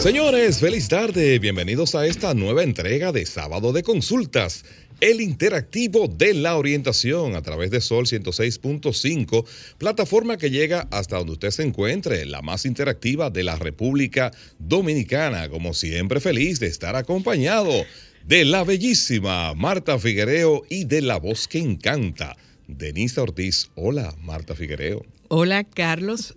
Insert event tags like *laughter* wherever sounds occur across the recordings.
Señores, feliz tarde. Bienvenidos a esta nueva entrega de Sábado de Consultas, el interactivo de la orientación a través de Sol 106.5, plataforma que llega hasta donde usted se encuentre, la más interactiva de la República Dominicana. Como siempre, feliz de estar acompañado de la bellísima Marta Figuereo y de la voz que encanta, Denisa Ortiz. Hola, Marta Figuereo. Hola, Carlos.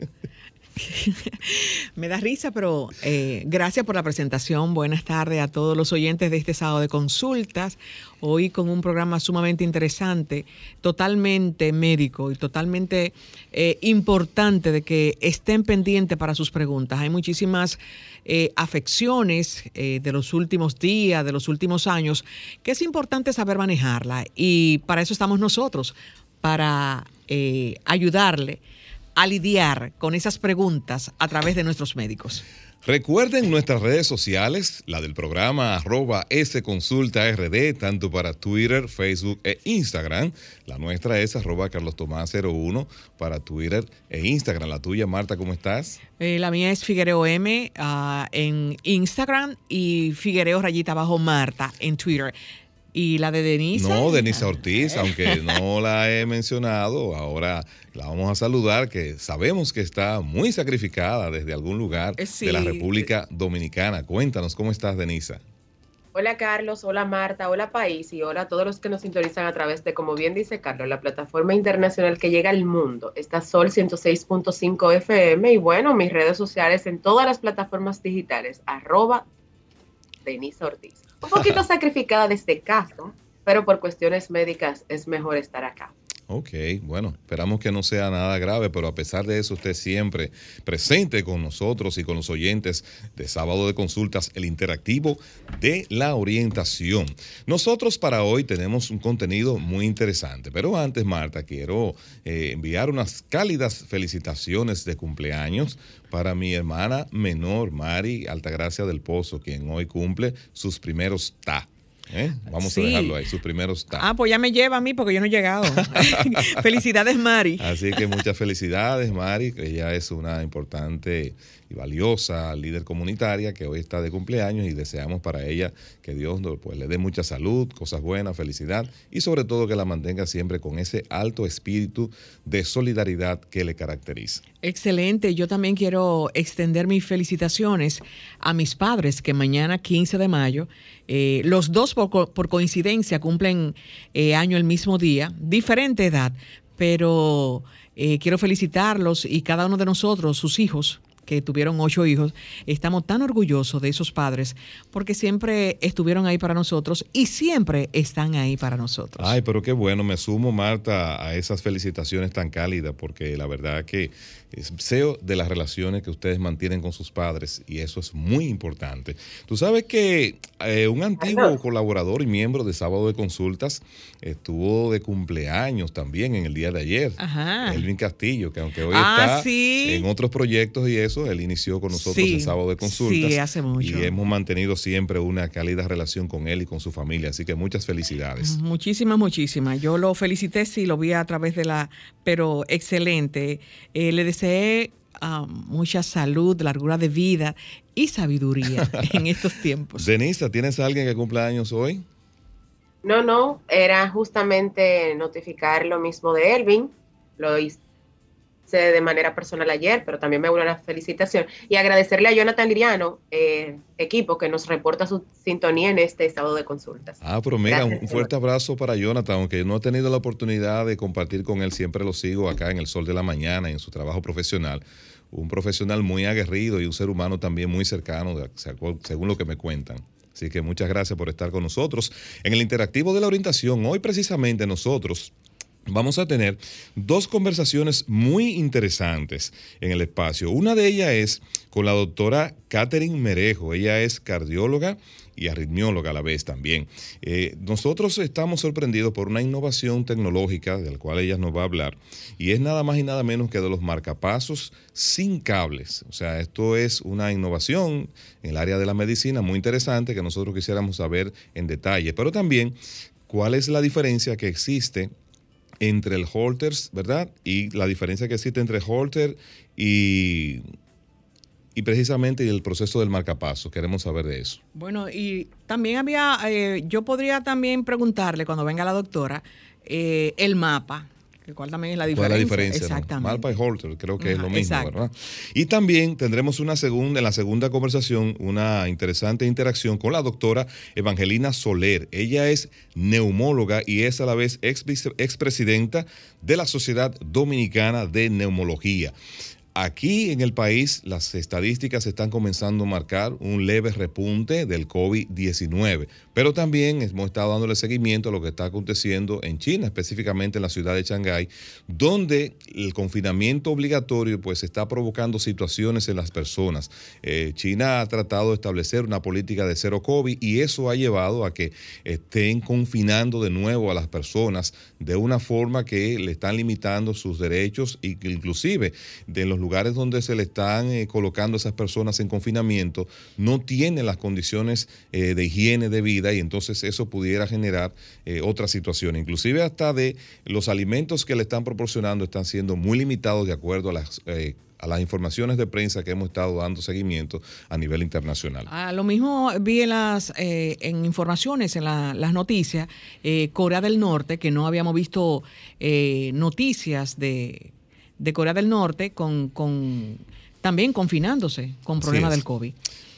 *laughs* Me da risa, pero eh, gracias por la presentación. Buenas tardes a todos los oyentes de este sábado de consultas. Hoy con un programa sumamente interesante, totalmente médico y totalmente eh, importante de que estén pendientes para sus preguntas. Hay muchísimas eh, afecciones de los últimos días, de los últimos años, que es importante saber manejarla. Y para eso estamos nosotros, para ayudarle a lidiar con esas preguntas a través de nuestros médicos. Recuerden nuestras redes sociales, la del programa arroba sconsultard, tanto para Twitter, Facebook e Instagram. La nuestra es arroba carlostomás01 para Twitter e Instagram. La tuya, Marta, ¿cómo estás? Eh, la mía es Figuereo M uh, en Instagram y Figuereo rayita abajo Marta en Twitter. ¿Y la de Denisa? No, Denisa Ortiz, aunque no la he mencionado, ahora la vamos a saludar, que sabemos que está muy sacrificada desde algún lugar de la República Dominicana. Cuéntanos, ¿cómo estás, Denisa? Hola Carlos, hola Marta, hola país y hola a todos los que nos sintonizan a través de, como bien dice Carlos, la plataforma internacional que llega al mundo. Está Sol 106.5 FM y bueno, mis redes sociales en todas las plataformas digitales, arroba Denisa Ortiz un poquito sacrificada de este caso, pero por cuestiones médicas es mejor estar acá. Ok, bueno, esperamos que no sea nada grave, pero a pesar de eso, usted siempre presente con nosotros y con los oyentes de Sábado de Consultas, el interactivo de la orientación. Nosotros para hoy tenemos un contenido muy interesante, pero antes, Marta, quiero eh, enviar unas cálidas felicitaciones de cumpleaños para mi hermana menor, Mari Altagracia del Pozo, quien hoy cumple sus primeros TA. ¿Eh? Vamos a dejarlo ahí, sus primeros TA. Ah, pues ya me lleva a mí porque yo no he llegado. *laughs* *laughs* felicidades, Mari. Así que muchas felicidades, Mari, que ella es una importante y valiosa líder comunitaria que hoy está de cumpleaños y deseamos para ella que Dios pues, le dé mucha salud, cosas buenas, felicidad y sobre todo que la mantenga siempre con ese alto espíritu de solidaridad que le caracteriza. Excelente, yo también quiero extender mis felicitaciones a mis padres que mañana 15 de mayo, eh, los dos por, coincidencia cumplen eh, año el mismo día, diferente edad, pero eh, quiero felicitarlos y cada uno de nosotros, sus hijos, que tuvieron ocho hijos, estamos tan orgullosos de esos padres porque siempre estuvieron ahí para nosotros y siempre están ahí para nosotros. Ay, pero qué bueno, me sumo, Marta, a esas felicitaciones tan cálidas porque la verdad que sé de las relaciones que ustedes mantienen con sus padres y eso es muy importante. Tú sabes que eh, un antiguo colaborador y miembro de Sábado de Consultas estuvo de cumpleaños también en el día de ayer, Elvin Castillo, que aunque hoy ah, está en otros proyectos y eso, él inició con nosotros en Sábado de Consultas. Sí, hace mucho. Y hemos mantenido siempre una cálida relación con él y con su familia, así que muchas felicidades. Muchísimas, muchísimas. Yo lo felicité, sí, lo vi a través de la, pero excelente. Eh, le deseé ah, mucha salud, largura de vida y sabiduría *laughs* en estos tiempos. Denisa, ¿tienes a alguien que cumpla años hoy? No, no, era justamente notificar lo mismo de Elvin. Lo hice de manera personal ayer, pero también me uno la felicitación y agradecerle a Jonathan Liriano, eh, equipo, que nos reporta su sintonía en este estado de consultas. Ah, pero mira, un fuerte abrazo para Jonathan, aunque no he tenido la oportunidad de compartir con él, siempre lo sigo acá en el Sol de la Mañana y en su trabajo profesional. Un profesional muy aguerrido y un ser humano también muy cercano, según lo que me cuentan. Así que muchas gracias por estar con nosotros en el interactivo de la orientación. Hoy precisamente nosotros vamos a tener dos conversaciones muy interesantes en el espacio. Una de ellas es con la doctora Catherine Merejo. Ella es cardióloga y arritmióloga a la vez también. Eh, nosotros estamos sorprendidos por una innovación tecnológica de la cual ella nos va a hablar y es nada más y nada menos que de los marcapasos sin cables. O sea, esto es una innovación en el área de la medicina muy interesante que nosotros quisiéramos saber en detalle, pero también cuál es la diferencia que existe entre el holters, ¿verdad? Y la diferencia que existe entre holter y, y precisamente el proceso del marcapaso. Queremos saber de eso. Bueno, y también había, eh, yo podría también preguntarle cuando venga la doctora, eh, el mapa. ¿Cuál también es la diferencia? ¿Cuál es la diferencia? Exactamente. Malpa y Holter, creo que es lo mismo, exacto. ¿verdad? Y también tendremos una segunda, en la segunda conversación, una interesante interacción con la doctora Evangelina Soler. Ella es neumóloga y es a la vez ex expresidenta de la Sociedad Dominicana de Neumología. Aquí en el país las estadísticas están comenzando a marcar un leve repunte del COVID-19, pero también hemos estado dándole seguimiento a lo que está aconteciendo en China, específicamente en la ciudad de Shanghái, donde el confinamiento obligatorio pues está provocando situaciones en las personas. Eh, China ha tratado de establecer una política de cero COVID y eso ha llevado a que estén confinando de nuevo a las personas de una forma que le están limitando sus derechos que inclusive de los lugares donde se le están eh, colocando esas personas en confinamiento no tienen las condiciones eh, de higiene de vida y entonces eso pudiera generar eh, otra situación. Inclusive hasta de los alimentos que le están proporcionando están siendo muy limitados de acuerdo a las... a las informaciones de prensa que hemos estado dando seguimiento a nivel internacional. Ah, lo mismo vi en las eh, en informaciones, en la- las noticias, eh, Corea del Norte, que no habíamos visto eh, noticias de, de Corea del Norte con, con también confinándose con problemas del COVID.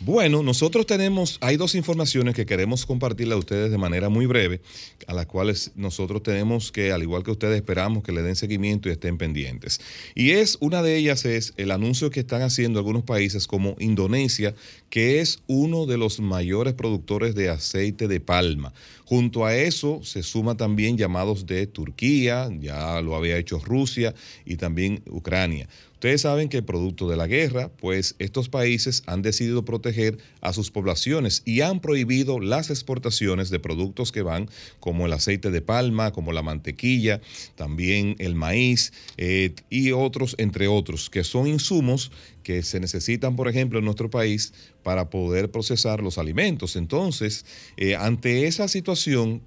Bueno, nosotros tenemos, hay dos informaciones que queremos compartirle a ustedes de manera muy breve, a las cuales nosotros tenemos que, al igual que ustedes, esperamos que le den seguimiento y estén pendientes. Y es, una de ellas es el anuncio que están haciendo algunos países como Indonesia, que es uno de los mayores productores de aceite de palma. Junto a eso se suma también llamados de Turquía, ya lo había hecho Rusia y también Ucrania. Ustedes saben que producto de la guerra, pues estos países han decidido proteger a sus poblaciones y han prohibido las exportaciones de productos que van como el aceite de palma, como la mantequilla, también el maíz eh, y otros, entre otros, que son insumos que se necesitan, por ejemplo, en nuestro país para poder procesar los alimentos. Entonces, eh, ante esa situación,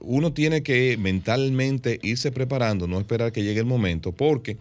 uno tiene que mentalmente irse preparando, no esperar que llegue el momento, porque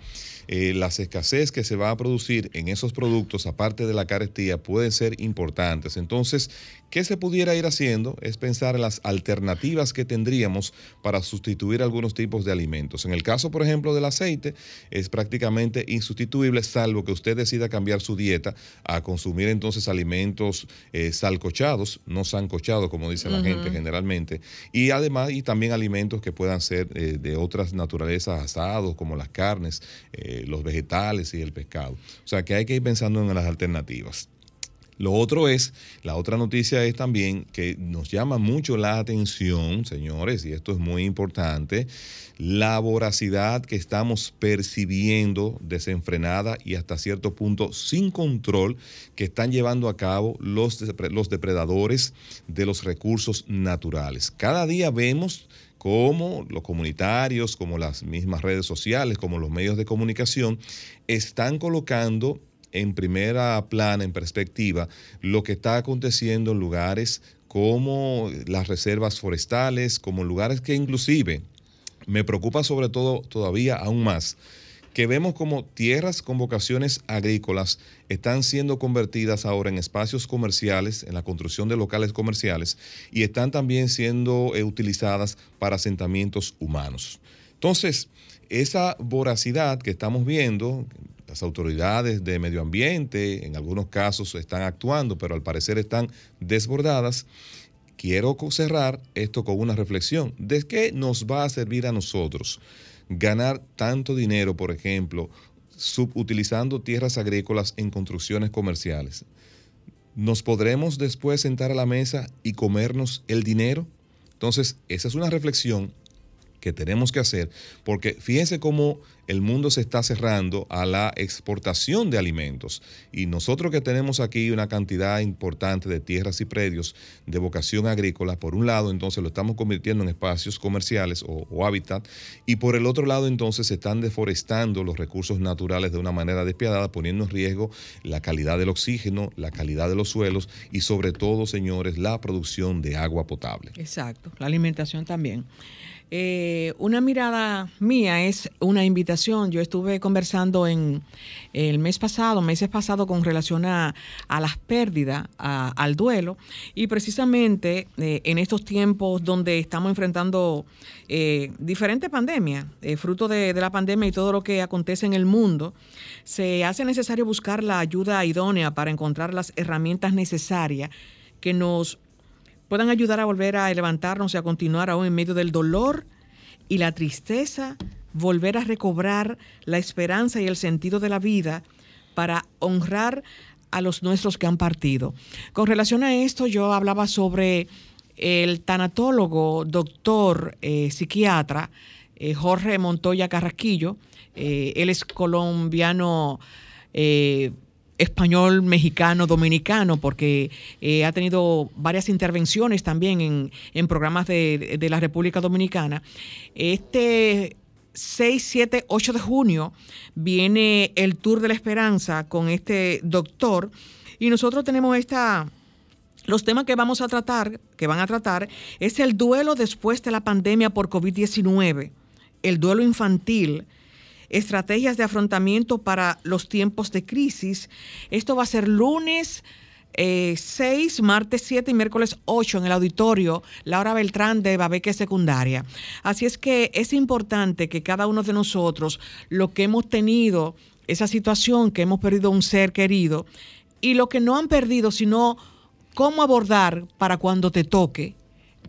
eh, las escasez que se va a producir en esos productos, aparte de la carestía, pueden ser importantes. Entonces, ¿qué se pudiera ir haciendo? Es pensar en las alternativas que tendríamos para sustituir algunos tipos de alimentos. En el caso, por ejemplo, del aceite, es prácticamente insustituible, salvo que usted decida cambiar su dieta a consumir entonces alimentos eh, salcochados, no sancochados, como dice la gente generalmente, y además, y también alimentos que puedan ser eh, de otras naturalezas asados, como las carnes, eh, los vegetales y el pescado. O sea que hay que ir pensando en las alternativas. Lo otro es, la otra noticia es también que nos llama mucho la atención, señores, y esto es muy importante, la voracidad que estamos percibiendo desenfrenada y hasta cierto punto sin control que están llevando a cabo los, los depredadores de los recursos naturales. Cada día vemos cómo los comunitarios, como las mismas redes sociales, como los medios de comunicación, están colocando en primera plana, en perspectiva, lo que está aconteciendo en lugares como las reservas forestales, como lugares que inclusive me preocupa sobre todo todavía aún más que vemos como tierras con vocaciones agrícolas están siendo convertidas ahora en espacios comerciales, en la construcción de locales comerciales, y están también siendo eh, utilizadas para asentamientos humanos. Entonces, esa voracidad que estamos viendo, las autoridades de medio ambiente en algunos casos están actuando, pero al parecer están desbordadas. Quiero cerrar esto con una reflexión. ¿De qué nos va a servir a nosotros ganar tanto dinero, por ejemplo, subutilizando tierras agrícolas en construcciones comerciales? ¿Nos podremos después sentar a la mesa y comernos el dinero? Entonces, esa es una reflexión que tenemos que hacer, porque fíjense cómo el mundo se está cerrando a la exportación de alimentos. Y nosotros que tenemos aquí una cantidad importante de tierras y predios de vocación agrícola, por un lado entonces lo estamos convirtiendo en espacios comerciales o, hábitat, y por el otro lado entonces se están deforestando los recursos naturales de una manera despiadada, poniendo en riesgo la calidad del oxígeno, la calidad de los suelos y sobre todo, señores, la producción de agua potable. Exacto, la alimentación también. Eh, una mirada mía es una invitación. Yo estuve conversando en el mes pasado, meses pasados, con relación a, las pérdidas, al duelo, y precisamente eh, en estos tiempos donde estamos enfrentando eh, diferentes pandemias, fruto de, de la pandemia y todo lo que acontece en el mundo, se hace necesario buscar la ayuda idónea para encontrar las herramientas necesarias que nos puedan ayudar a volver a levantarnos y a continuar aún en medio del dolor y la tristeza, volver a recobrar la esperanza y el sentido de la vida para honrar a los nuestros que han partido. Con relación a esto, yo hablaba sobre el tanatólogo, doctor, eh, psiquiatra, eh, Jorge Montoya Carrasquillo. Eh, él es colombiano español, mexicano, dominicano, porque eh, ha tenido varias intervenciones también en, programas de, de, la República Dominicana. Este 6, 7, 8 de junio viene el Tour de la Esperanza con este doctor y nosotros tenemos esta... Los temas que vamos a tratar, que van a tratar, es el duelo después de la pandemia por COVID-19, el duelo infantil, estrategias de afrontamiento para los tiempos de crisis. Esto va a ser lunes. 6, eh, martes 7 y miércoles 8 en el auditorio Laura Beltrán de Babeque Secundaria. Así es que es importante que cada uno de nosotros, lo que hemos tenido, esa situación que hemos perdido un ser querido, y lo que no han perdido, sino cómo abordar para cuando te toque,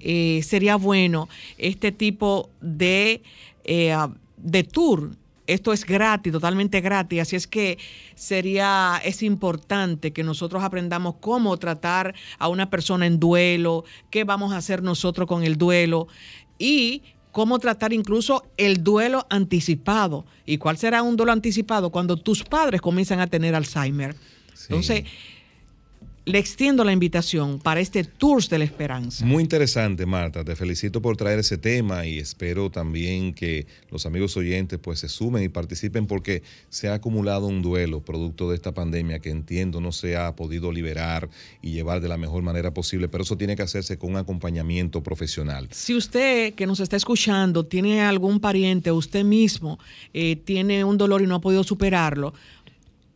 eh, sería bueno este tipo de, eh, de tour esto es gratis, totalmente gratis, así es que sería, es importante que nosotros aprendamos cómo tratar a una persona en duelo, qué vamos a hacer nosotros con el duelo y cómo tratar incluso el duelo anticipado. ¿Y cuál será un duelo anticipado? Cuando tus padres comienzan a tener Alzheimer. Entonces, le extiendo la invitación para este Tours de la Esperanza. Muy interesante, Marta. Te felicito por traer ese tema y espero también que los amigos oyentes pues se sumen y participen porque se ha acumulado un duelo producto de esta pandemia que entiendo no se ha podido liberar y llevar de la mejor manera posible, pero eso tiene que hacerse con un acompañamiento profesional. Si usted que nos está escuchando tiene algún pariente, usted mismo eh, tiene un dolor y no ha podido superarlo,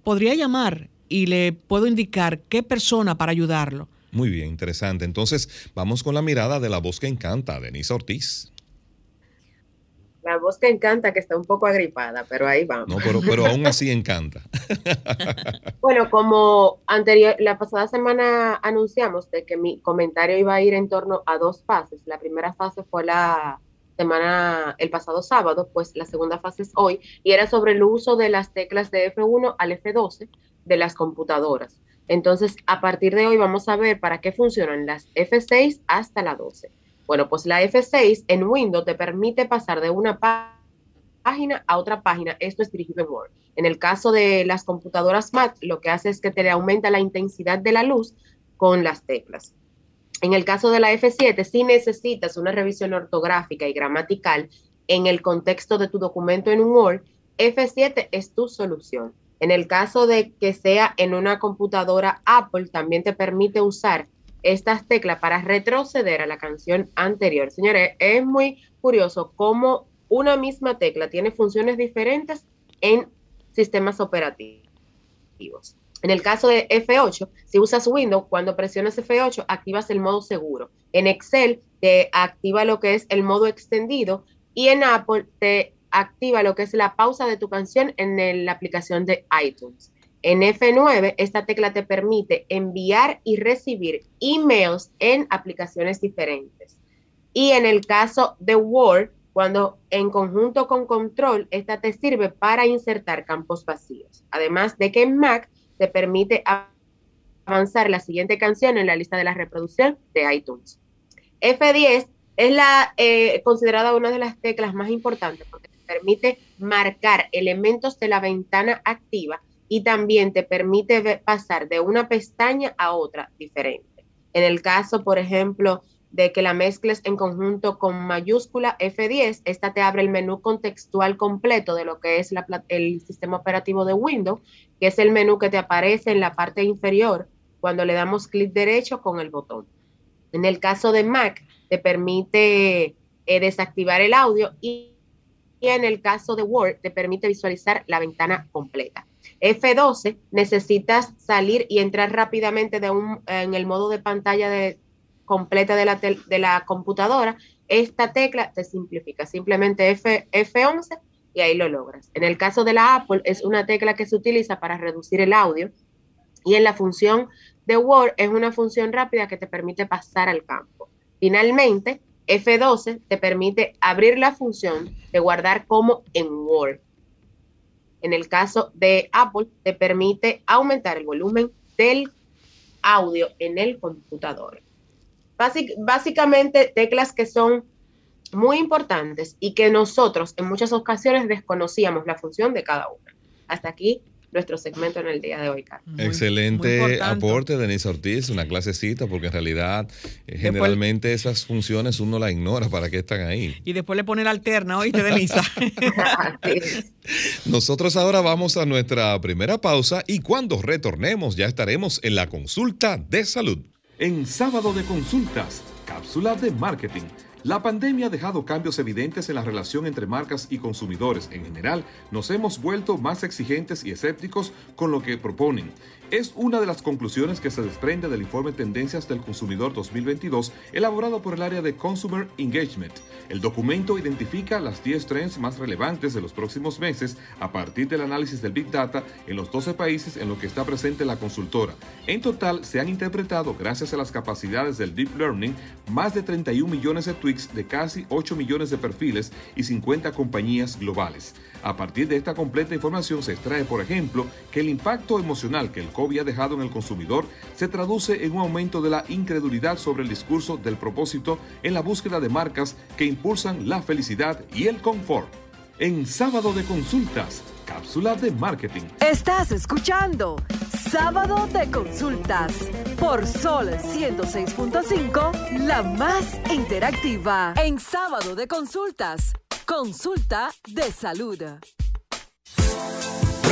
podría llamar y le puedo indicar qué persona para ayudarlo. Muy bien, interesante. Entonces, vamos con la mirada de la voz que encanta, Denise Ortiz. La voz que encanta, que está un poco agripada, pero ahí vamos. No, pero, pero aún así encanta. *laughs* bueno, como anterior, la pasada semana anunciamos de que mi comentario iba a ir en torno a dos fases. La primera fase fue la semana, el pasado sábado, pues la segunda fase es hoy, y era sobre el uso de las teclas de F1 al F12 de las computadoras. Entonces, a partir de hoy vamos a ver para qué funcionan las F6 hasta la 12. Bueno, pues la F6 en Windows te permite pasar de una página a otra página. Esto es dirigido Word. En el caso de las computadoras Mac, lo que hace es que te le aumenta la intensidad de la luz con las teclas. En el caso de la F7, si necesitas una revisión ortográfica y gramatical en el contexto de tu documento en un Word, F7 es tu solución. En el caso de que sea en una computadora Apple, también te permite usar estas teclas para retroceder a la canción anterior. Señores, es muy curioso cómo una misma tecla tiene funciones diferentes en sistemas operativos. En el caso de F8, si usas Windows, cuando presionas F8, activas el modo seguro. En Excel te activa lo que es el modo extendido y en Apple te activa lo que es la pausa de tu canción en la aplicación de iTunes. En F9, esta tecla te permite enviar y recibir emails en aplicaciones diferentes. Y en el caso de Word, cuando en conjunto con Control, esta te sirve para insertar campos vacíos. Además de que en Mac te permite avanzar la siguiente canción en la lista de la reproducción de iTunes. F10 Es la eh, considerada una de las teclas más importantes porque te permite marcar elementos de la ventana activa y también te permite pasar de una pestaña a otra diferente. En el caso, por ejemplo, de que la mezcles en conjunto con mayúscula F10, esta te abre el menú contextual completo de lo que es el sistema operativo de Windows, que es el menú que te aparece en la parte inferior cuando le damos clic derecho con el botón. En el caso de Mac, te permite eh, desactivar el audio y, en el caso de Word, te permite visualizar la ventana completa. F12, necesitas salir y entrar rápidamente de un, en el modo de pantalla de, completa de la, de la computadora, esta tecla te simplifica. Simplemente F, F11 y ahí lo logras. En el caso de la Apple, es una tecla que se utiliza para reducir el audio. Y en la función de Word es una función rápida que te permite pasar al campo. Finalmente, F12 te permite abrir la función de guardar como en Word. En el caso de Apple, te permite aumentar el volumen del audio en el computador básicamente teclas que son muy importantes y que nosotros en muchas ocasiones desconocíamos la función de cada una. Hasta aquí nuestro segmento en el día de hoy, Carlos. Excelente aporte, Denise Ortiz, una clasecita, porque en realidad eh, generalmente esas funciones uno las ignora, ¿para qué están ahí? Y después le pone la alterna, oíste, Denisa. *laughs* Nosotros ahora vamos a nuestra primera pausa y cuando retornemos ya estaremos en la consulta de salud. En sábado de consultas, cápsula de marketing. La pandemia ha dejado cambios evidentes en la relación entre marcas y consumidores. En general, nos hemos vuelto más exigentes y escépticos con lo que proponen es una de las conclusiones que se desprende del informe Tendencias del Consumidor 2022 elaborado por el área de Consumer Engagement. El documento identifica las 10 trends más relevantes de los próximos meses a partir del análisis del Big Data en los 12 países en los que está presente la consultora. En total, se han interpretado, gracias a las capacidades del Deep Learning, más de 31 millones de tweets de casi 8 millones de perfiles y 50 compañías globales. A partir de esta completa información se extrae, por ejemplo, que el impacto emocional que el COVID ha dejado en el consumidor se traduce en un aumento de la incredulidad sobre el discurso del propósito en la búsqueda de marcas que impulsan la felicidad y el confort. En sábado de consultas, cápsula de marketing. Estás escuchando Sábado de consultas por Sol 106.5, la más interactiva. En Sábado de consultas Consulta de salud.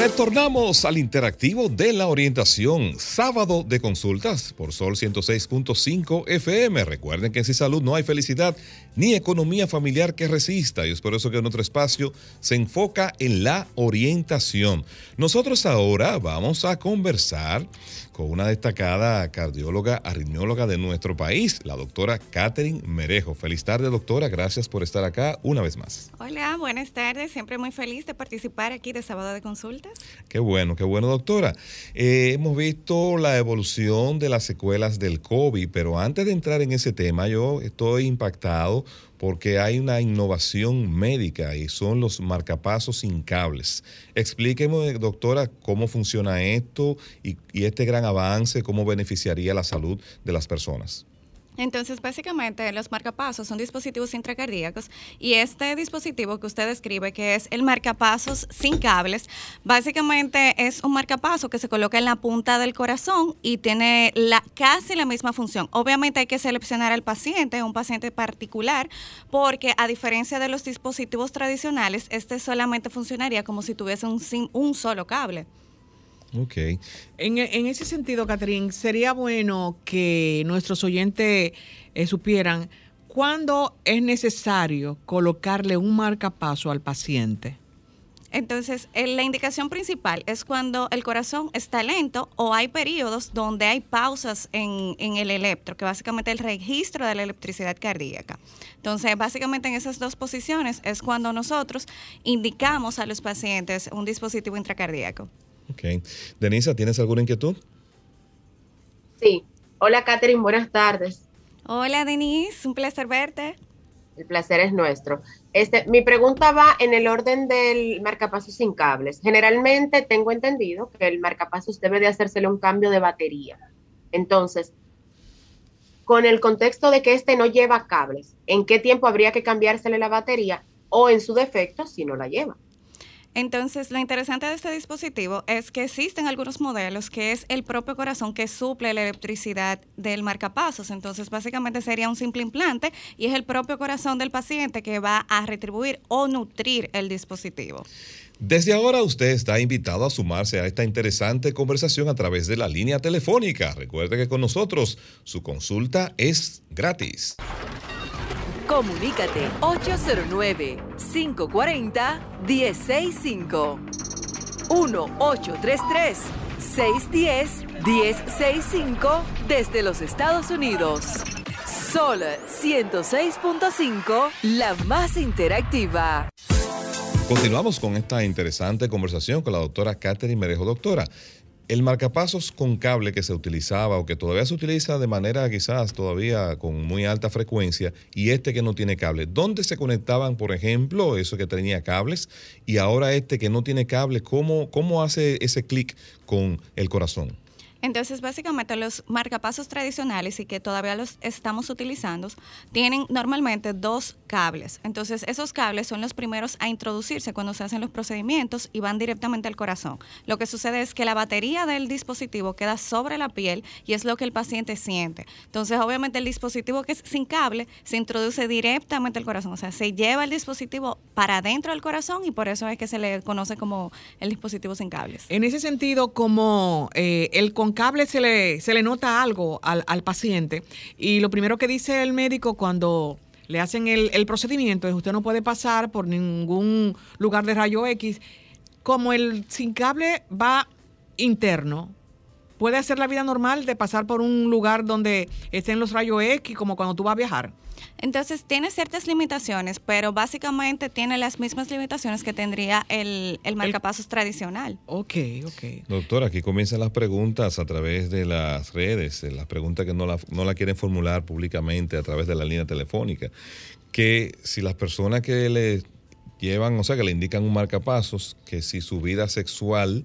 Retornamos al interactivo de la orientación, sábado de consultas por Sol 106.5 FM. Recuerden que en Salud no hay felicidad ni economía familiar que resista y es por eso que nuestro espacio se enfoca en la orientación. Nosotros ahora vamos a conversar con una destacada cardióloga arritmióloga de nuestro país, la doctora Catherine Merejo. Feliz tarde, doctora. Gracias por estar acá una vez más. Hola, buenas tardes. Siempre muy feliz de participar aquí de Sábado de Consultas. Qué bueno, qué bueno, doctora. Eh, hemos visto la evolución de las secuelas del COVID, pero antes de entrar en ese tema, yo estoy impactado porque hay una innovación médica y son los marcapasos sin cables. Explíqueme, doctora, cómo funciona esto y, este gran avance, cómo beneficiaría la salud de las personas. Entonces, básicamente, los marcapasos son dispositivos intracardíacos y este dispositivo que usted describe, que es el marcapasos sin cables, básicamente es un marcapaso que se coloca en la punta del corazón y tiene la, casi la misma función. Obviamente hay que seleccionar al paciente, un paciente particular, porque a diferencia de los dispositivos tradicionales, este solamente funcionaría como si tuviese un, un solo cable. Ok. En, ese sentido, Catherine, sería bueno que nuestros oyentes eh, supieran cuándo es necesario colocarle un marcapaso al paciente. Entonces, eh, la indicación principal es cuando el corazón está lento o hay periodos donde hay pausas en, en, el electro, que básicamente el registro de la electricidad cardíaca. Entonces, básicamente en esas dos posiciones es cuando nosotros indicamos a los pacientes un dispositivo intracardíaco. Ok. Denisa, ¿tienes alguna inquietud? Sí. Hola, Catherine, buenas tardes. Hola, Denise, un placer verte. El placer es nuestro. Este, mi pregunta va en el orden del marcapasos sin cables. Generalmente tengo entendido que el marcapasos debe de hacérsele un cambio de batería. Entonces, con el contexto de que este no lleva cables, ¿en qué tiempo habría que cambiársele la batería o en su defecto si no la lleva? Entonces, lo interesante de este dispositivo es que existen algunos modelos que es el propio corazón que suple la electricidad del marcapasos. Entonces, básicamente sería un simple implante y es el propio corazón del paciente que va a retribuir o nutrir el dispositivo. Desde ahora usted está invitado a sumarse a esta interesante conversación a través de la línea telefónica. Recuerde que con nosotros su consulta es gratis. Comunícate 809-540-1065. 1-833-610-1065 desde los Estados Unidos. Sol 106.5, la más interactiva. Continuamos con esta interesante conversación con la doctora Catherine Merejo. Doctora, el marcapasos con cable que se utilizaba o que todavía se utiliza de manera quizás todavía con muy alta frecuencia y este que no tiene cable, ¿dónde se conectaban, por ejemplo, eso que tenía cables y ahora este que no tiene cable, cómo, cómo hace ese clic con el corazón? Entonces, básicamente los marcapasos tradicionales y que todavía los estamos utilizando tienen normalmente dos cables. Entonces, esos cables son los primeros a introducirse cuando se hacen los procedimientos y van directamente al corazón. Lo que sucede es que la batería del dispositivo queda sobre la piel y es lo que el paciente siente. Entonces, obviamente el dispositivo que es sin cable se introduce directamente al corazón, o sea, se lleva el dispositivo para adentro del corazón y por eso es que se le conoce como el dispositivo sin cables. En ese sentido, como eh, el con cable se le, se le nota algo al, al paciente y lo primero que dice el médico cuando le hacen el, el procedimiento es usted no puede pasar por ningún lugar de rayo X. Como el sin cable va interno, puede hacer la vida normal de pasar por un lugar donde estén los rayos X, como cuando tú vas a viajar. Entonces tiene ciertas limitaciones, pero básicamente tiene las mismas limitaciones que tendría el, el marcapasos tradicional. Ok, ok. Doctora, aquí comienzan las preguntas a través de las redes, eh, las preguntas que no la, no la quieren formular públicamente a través de la línea telefónica. Que si las personas que le llevan, o sea, que le indican un marcapasos, que si su vida sexual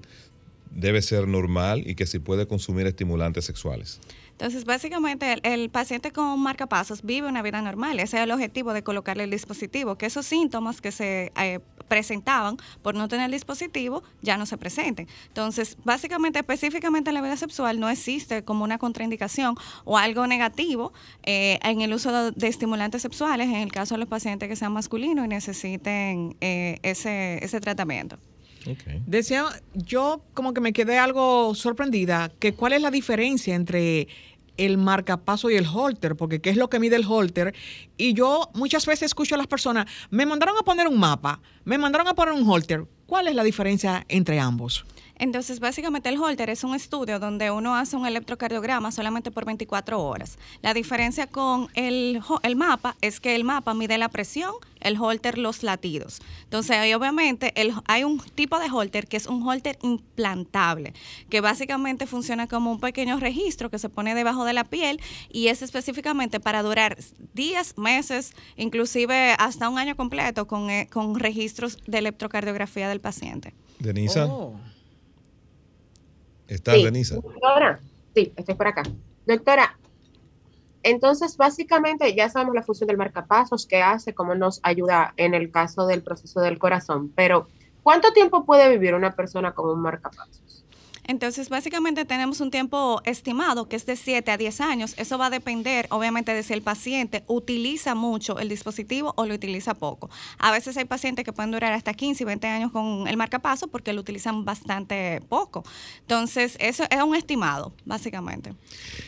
debe ser normal y que si puede consumir estimulantes sexuales. Entonces, básicamente, el, el, paciente con marcapasos vive una vida normal. Ese es el objetivo de colocarle el dispositivo, que esos síntomas que se eh, presentaban por no tener el dispositivo ya no se presenten. Entonces, básicamente, específicamente en la vida sexual no existe como una contraindicación o algo negativo eh, en el uso de, estimulantes sexuales en el caso de los pacientes que sean masculinos y necesiten eh, ese, ese tratamiento. Okay. Decía, yo como que me quedé algo sorprendida, que cuál es la diferencia entre el marcapaso y el holter, porque qué es lo que mide el holter. Y yo muchas veces escucho a las personas, me mandaron a poner un mapa, me mandaron a poner un holter. ¿Cuál es la diferencia entre ambos? Entonces, básicamente el holter es un estudio donde uno hace un electrocardiograma solamente por 24 horas. La diferencia con el, el mapa es que el mapa mide la presión, el holter los latidos. Entonces, ahí obviamente el, hay un tipo de holter que es un holter implantable, que básicamente funciona como un pequeño registro que se pone debajo de la piel y es específicamente para durar días, meses, inclusive hasta un año completo con, eh, con registros de electrocardiografía del paciente. Denisa. Oh. ¿Estás, sí. Denisa? Doctora, sí, estoy por acá. Doctora, entonces básicamente ya sabemos la función del marcapasos, qué hace, cómo nos ayuda en el caso del proceso del corazón, pero ¿cuánto tiempo puede vivir una persona con un marcapasos? Entonces, básicamente tenemos un tiempo estimado que es de 7 a 10 años. Eso va a depender, obviamente, de si el paciente utiliza mucho el dispositivo o lo utiliza poco. A veces hay pacientes que pueden durar hasta 15 y 20 años con el marcapaso porque lo utilizan bastante poco. Entonces, eso es un estimado, básicamente.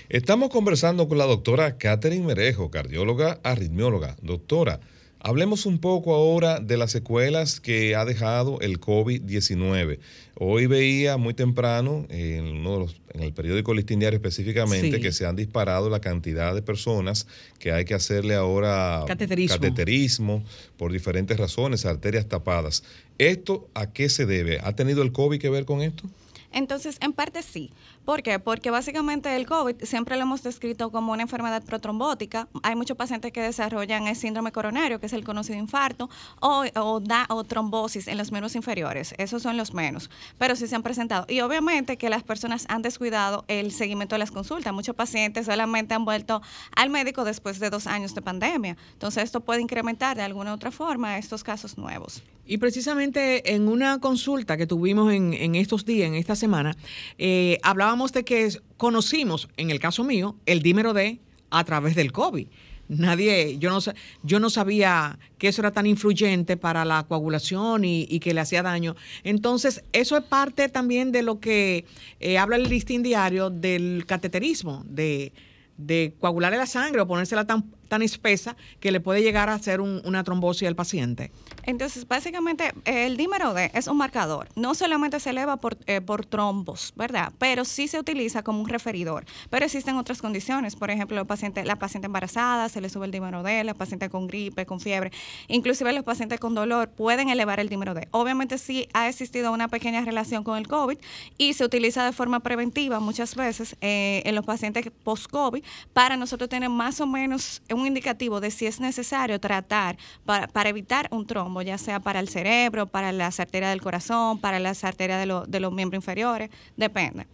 Estamos conversando con la doctora Catherine Merejo, cardióloga, arritmióloga. Doctora, Hablemos un poco ahora de las secuelas que ha dejado el COVID-19. Hoy veía muy temprano, en, uno de los, en el periódico Listín Diario específicamente, sí. que se han disparado la cantidad de personas que hay que hacerle ahora cateterismo. cateterismo por diferentes razones, arterias tapadas. ¿Esto a qué se debe? ¿Ha tenido el COVID que ver con esto? Entonces, en parte sí. ¿Por qué? Porque básicamente el COVID siempre lo hemos descrito como una enfermedad protrombótica. Hay muchos pacientes que desarrollan el síndrome coronario, que es el conocido infarto, o, da, o trombosis en los miembros inferiores. Esos son los menos, pero sí se han presentado. Y obviamente que las personas han descuidado el seguimiento de las consultas. Muchos pacientes solamente han vuelto al médico después de dos años de pandemia. Entonces, esto puede incrementar de alguna u otra forma estos casos nuevos. Y precisamente en una consulta que tuvimos en, en estos días, en esta semana, eh, hablábamos de que conocimos, en el caso mío, el dímero D a través del COVID. Nadie, yo no, yo no sabía que eso era tan influyente para la coagulación y, que le hacía daño. Entonces, eso es parte también de lo que eh, habla el listín diario del cateterismo, de, de coagularle la sangre o ponérsela tan, tan espesa que le puede llegar a hacer un, una trombosis al paciente. Entonces, básicamente, el dímero D es un marcador. No solamente se eleva por, eh, por trombos, ¿verdad? Pero sí se utiliza como un referidor. Pero existen otras condiciones. Por ejemplo, los pacientes, la paciente embarazada se le sube el dímero D, la paciente con gripe, con fiebre. Inclusive los pacientes con dolor pueden elevar el dímero D. Obviamente sí ha existido una pequeña relación con el COVID y se utiliza de forma preventiva muchas veces eh, en los pacientes post-COVID para nosotros tener más o menos indicativo de si es necesario tratar para, para evitar un trombo, ya sea para el cerebro, para las arterias del corazón, para las arterias de, lo, de los miembros inferiores, depende.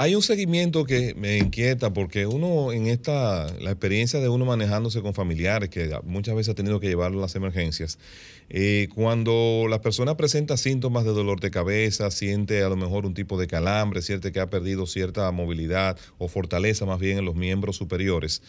Hay un seguimiento que me inquieta porque uno en esta, la experiencia de uno manejándose con familiares, que muchas veces ha tenido que llevarlo a las emergencias, eh, cuando la persona presenta síntomas de dolor de cabeza, siente a lo mejor un tipo de calambre, siente que ha perdido cierta movilidad o fortaleza más bien en los miembros superiores,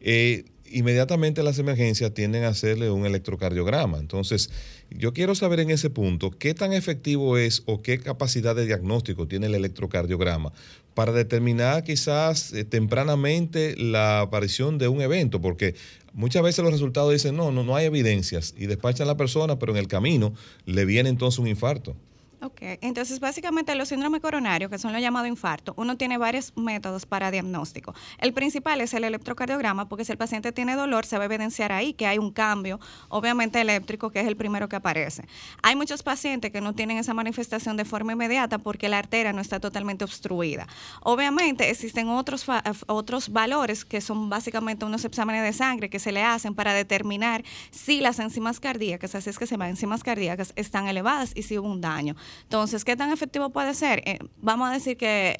eh, inmediatamente las emergencias tienden a hacerle un electrocardiograma. Entonces, yo quiero saber en ese punto qué tan efectivo es o qué capacidad de diagnóstico tiene el electrocardiograma para determinar quizás eh, tempranamente la aparición de un evento, porque muchas veces los resultados dicen, no, no, no hay evidencias y despachan a la persona, pero en el camino le viene entonces un infarto. Ok, entonces básicamente los síndromes coronarios, que son los llamados infartos, uno tiene varios métodos para diagnóstico. El principal es el electrocardiograma, porque si el paciente tiene dolor, se va a evidenciar ahí que hay un cambio, obviamente eléctrico, que es el primero que aparece. Hay muchos pacientes que no tienen esa manifestación de forma inmediata porque la arteria no está totalmente obstruida. Obviamente existen otros, otros valores que son básicamente unos exámenes de sangre que se le hacen para determinar si las enzimas cardíacas, así es que se llaman enzimas cardíacas, están elevadas y si hubo un daño. Entonces, ¿qué tan efectivo puede ser? Eh, vamos a decir que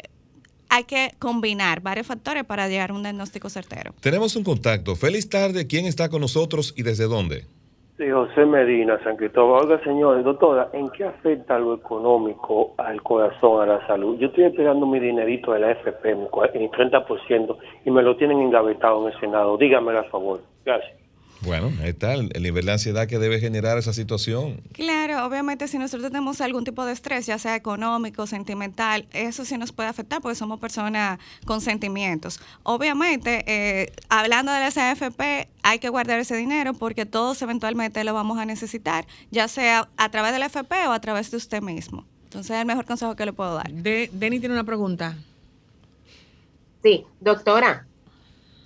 hay que combinar varios factores para llegar a un diagnóstico certero. Tenemos un contacto. Feliz tarde. ¿Quién está con nosotros y desde dónde? Sí, José Medina, San Cristóbal. Oiga, señores, doctora, ¿en qué afecta lo económico al corazón, a la salud? Yo estoy esperando mi dinerito de la FP, mi 30%, y me lo tienen engavetado en el Senado. Dígamelo, a favor. Gracias. Bueno, ahí está el, el, nivel de ansiedad que debe generar esa situación. Claro, obviamente si nosotros tenemos algún tipo de estrés, ya sea económico, sentimental, eso sí nos puede afectar porque somos personas con sentimientos. Obviamente, eh, hablando de la AFP, hay que guardar ese dinero porque todos eventualmente lo vamos a necesitar, ya sea a través de la AFP o a través de usted mismo. Entonces es el mejor consejo que le puedo dar. De, Denny tiene una pregunta. Sí, doctora.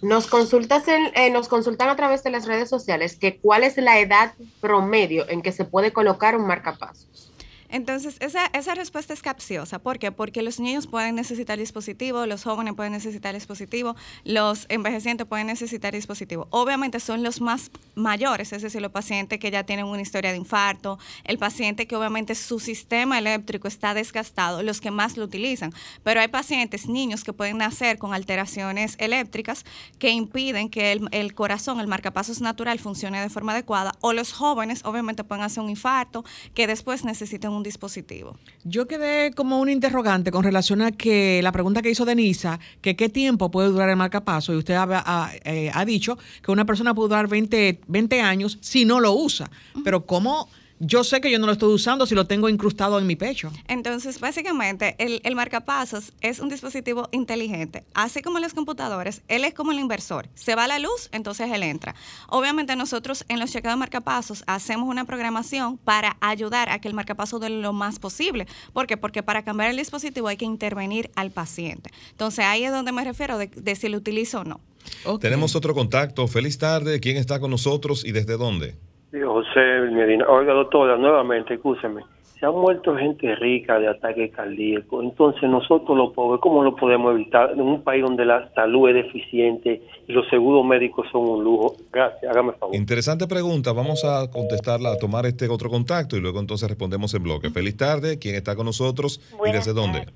Nos consultas en, eh, nos consultan a través de las redes sociales que cuál es la edad promedio en que se puede colocar un marcapasos. Entonces, esa, esa respuesta es capciosa. ¿Por qué? Porque los niños pueden necesitar dispositivo, los jóvenes pueden necesitar dispositivo, los envejecientes pueden necesitar dispositivo. Obviamente son los más mayores, es decir, los pacientes que ya tienen una historia de infarto, el paciente que obviamente su sistema eléctrico está desgastado, los que más lo utilizan. Pero hay pacientes, niños que pueden nacer con alteraciones eléctricas que impiden que el, corazón, el marcapasos natural, funcione de forma adecuada. O los jóvenes, obviamente, pueden hacer un infarto que después necesiten un dispositivo. Yo quedé como un interrogante con relación a que la pregunta que hizo Denisa, que qué tiempo puede durar el marcapaso, y usted ha, ha, eh, ha dicho que una persona puede durar 20, 20 años si no lo usa. Uh -huh. Pero ¿cómo? Yo sé que yo no lo estoy usando si lo tengo incrustado en mi pecho. Entonces, básicamente, el, el, marcapasos es un dispositivo inteligente. Así como los computadores, él es como el inversor. Se va la luz, entonces él entra. Obviamente, nosotros en los chequeos de marcapasos hacemos una programación para ayudar a que el marcapaso dure lo más posible. ¿Por qué? Porque para cambiar el dispositivo hay que intervenir al paciente. Entonces, ahí es donde me refiero de, de si lo utilizo o no. Okay. Tenemos otro contacto. Feliz tarde. ¿Quién está con nosotros y desde dónde? José Medina. Oiga, doctora, nuevamente, escúcheme. se han muerto gente rica de ataque cardíaco. Entonces nosotros los pobres, ¿cómo lo podemos evitar en un país donde la salud es deficiente y los seguros médicos son un lujo? Gracias, hágame favor. Interesante pregunta. Vamos a contestarla, a tomar este otro contacto y luego entonces respondemos en bloque. Feliz tarde. ¿Quién está con nosotros y desde dónde?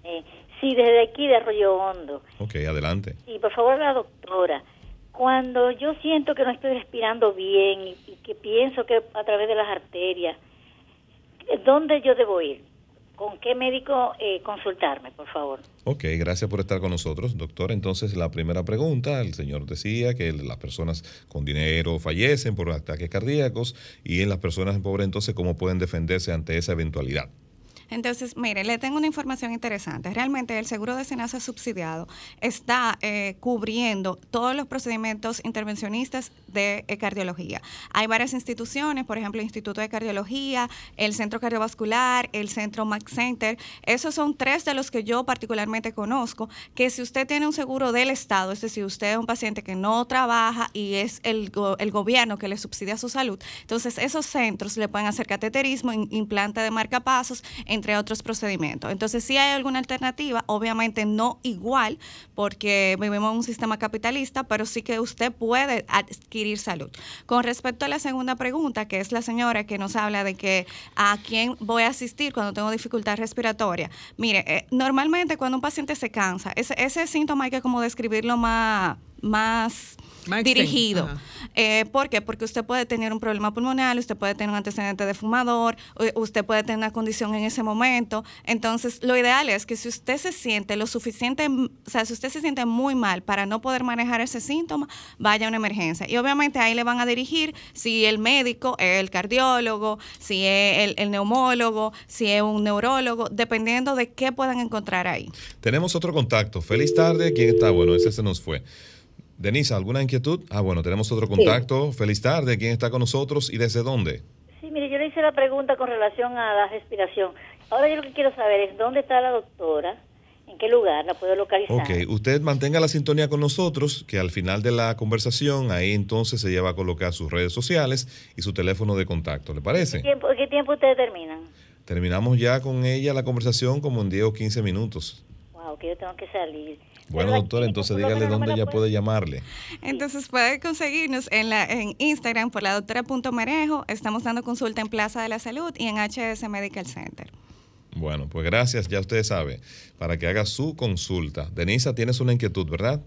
Sí, desde aquí de Arroyo Hondo. Ok, adelante. Y por favor, la doctora. Cuando yo siento que no estoy respirando bien y, que pienso que a través de las arterias, ¿dónde yo debo ir? ¿Con qué médico eh, consultarme, por favor? Ok, gracias por estar con nosotros, doctor. Entonces, la primera pregunta, el señor decía que las personas con dinero fallecen por ataques cardíacos y en las personas pobres, entonces, ¿cómo pueden defenderse ante esa eventualidad? Entonces, mire, le tengo una información interesante. Realmente el seguro de SENASA subsidiado está eh, cubriendo todos los procedimientos intervencionistas de eh, cardiología. Hay varias instituciones, por ejemplo, el Instituto de Cardiología, el Centro Cardiovascular, el Centro Max Center. Esos son tres de los que yo particularmente conozco, que si usted tiene un seguro del Estado, es decir, usted es un paciente que no trabaja y es el, el gobierno que le subsidia su salud, entonces esos centros le pueden hacer cateterismo, implante de marcapasos, entre otros procedimientos. Entonces, si hay alguna alternativa, obviamente no igual, porque vivimos en un sistema capitalista, pero sí que usted puede adquirir salud. Con respecto a la segunda pregunta, que es la señora que nos habla de que a quién voy a asistir cuando tengo dificultad respiratoria. Mire, eh, normalmente cuando un paciente se cansa, ese, ese síntoma hay que como describirlo más más dirigido. Eh, ¿Por qué? Porque usted puede tener un problema pulmonar, usted puede tener un antecedente de fumador, usted puede tener una condición en ese momento. Entonces, lo ideal es que si usted se siente lo suficiente, o sea, si usted se siente muy mal para no poder manejar ese síntoma, vaya a una emergencia. Y obviamente ahí le van a dirigir si el médico, el cardiólogo, si es el, el neumólogo, si es un neurólogo, dependiendo de qué puedan encontrar ahí. Tenemos otro contacto. Feliz tarde. ¿Quién está? Bueno, ese se nos fue. Denisa, ¿alguna inquietud? Ah, bueno, tenemos otro contacto. Feliz tarde. ¿Quién está con nosotros y desde dónde? Sí, mire, yo le hice la pregunta con relación a la respiración. Ahora yo lo que quiero saber es dónde está la doctora, en qué lugar la puedo localizar. Ok, usted mantenga la sintonía con nosotros, que al final de la conversación, ahí entonces se lleva a colocar sus redes sociales y su teléfono de contacto. ¿Le parece? ¿Qué tiempo, qué tiempo ustedes terminan? Terminamos ya con ella la conversación como en 10 o 15 minutos. Wow, que yo tengo que salir. Bueno, doctor, entonces dígale dónde ella puede llamarle. Entonces puede conseguirnos en, la, en Instagram por la doctora punto Merejo. Estamos dando consulta en Plaza de la Salud y en HS Medical Center. Bueno, pues gracias, ya usted sabe, para que haga su consulta. Denisa, tienes una inquietud, ¿verdad?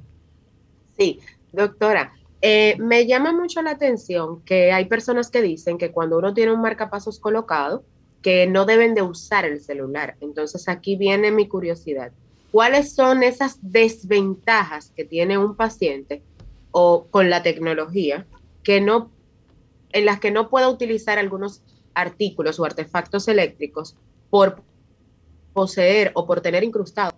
Sí, doctora. Eh, me llama mucho la atención que hay personas que dicen que cuando uno tiene un marcapasos colocado, que no deben de usar el celular. Entonces aquí viene mi curiosidad cuáles son esas desventajas que tiene un paciente o con la tecnología que no en las que no pueda utilizar algunos artículos o artefactos eléctricos por poseer o por tener incrustado